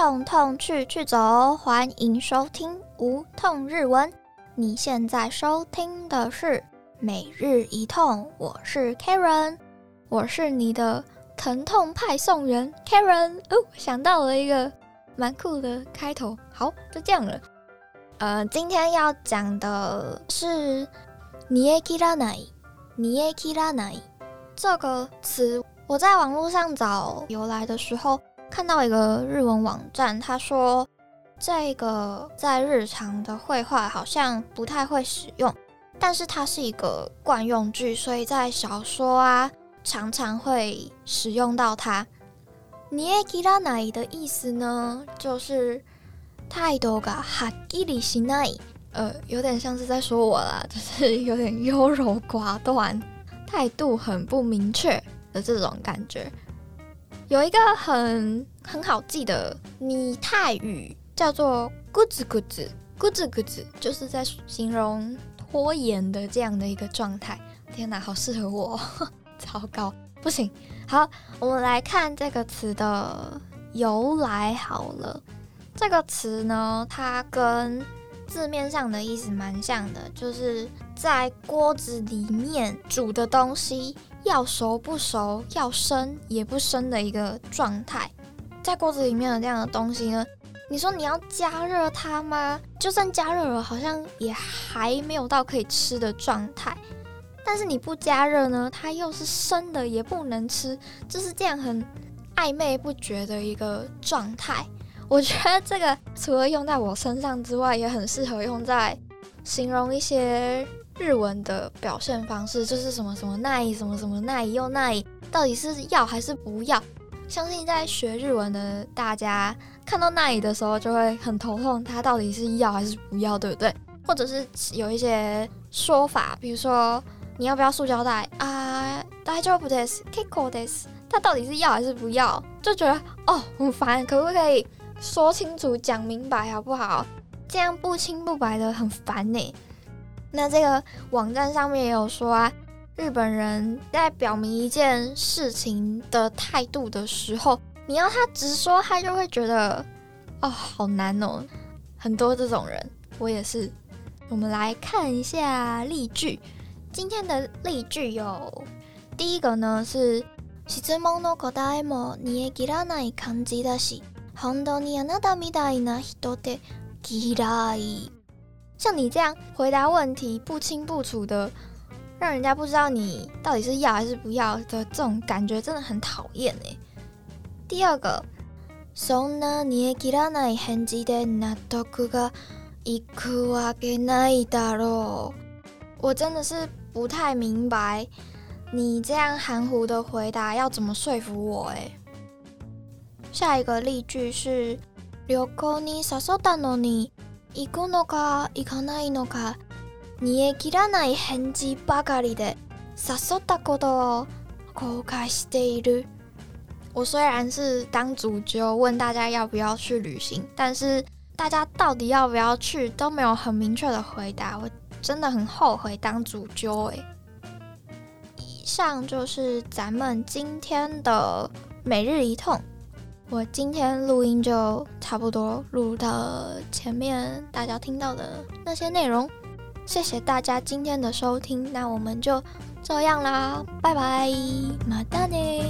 痛痛去去走，欢迎收听无痛日文。你现在收听的是每日一痛，我是 Karen，我是你的疼痛派送员 Karen。哦，想到了一个蛮酷的开头，好，就这样了。呃，今天要讲的是“你也キラない”，“你也キラない”这个词。我在网络上找由来的时候， 看到一个日文网站，他说这个在日常的绘画好像不太会使用，但是它是一个惯用句，所以在小说啊常常会使用到它。你也知道哪的意思呢？就是太多个哈基里西奈，呃，有点像是在说我啦，就是有点优柔寡断，态度很不明确。的这种感觉，有一个很很好记的拟态语，叫做“咕吱咕吱咕吱咕吱”，就是在形容拖延的这样的一个状态。天哪，好适合我！糟糕，不行。好，我们来看这个词的由来。好了，这个词呢，它跟字面上的意思蛮像的，就是在锅子里面煮的东西。要熟不熟，要生也不生的一个状态，在锅子里面的这样的东西呢？你说你要加热它吗？就算加热了，好像也还没有到可以吃的状态。但是你不加热呢，它又是生的，也不能吃，就是这样很暧昧不绝的一个状态。我觉得这个除了用在我身上之外，也很适合用在形容一些。日文的表现方式就是什么什么奈什么什么奈又奈，到底是要还是不要？相信在学日文的大家看到奈的时候就会很头痛，它到底是要还是不要，对不对？或者是有一些说法，比如说你要不要塑胶袋啊？大丈夫です、結構です。它到底是要还是不要？就觉得哦很烦，可不可以说清楚、讲明白好不好？ 这样不清不白的很烦呢。那这个网站上面也有说啊，日本人在表明一件事情的态度的时候，你要他直说，他就会觉得哦，好难哦。很多这种人，我也是。我们来看一下例句。今天的例句有第一个呢是質問の答えも煮え切らない感じだし、本当にあなたみたいな人って 嫌い。像你这样回答问题不清不楚的，让人家不知道你到底是要还是不要的这种感觉，真的很讨厌哎。第二个，そんな煮え切らない返事で納得がいくわけないだろう。我真的是不太明白，你这样含糊的回答要怎么说服我哎。下一个例句是 旅行に誘ったのに。行くのか行かないのか煮え切らない返事ばかりで誘ったことを後悔している。我虽然是当主角问大家要不要去旅行，但是大家到底要不要去都没有很明确的回答，我真的很后悔当主角诶。以上就是咱们今天的每日一痛。 我今天录音就差不多录到前面大家听到的那些内容，谢谢大家今天的收听，那我们就这样啦，拜拜，马达内。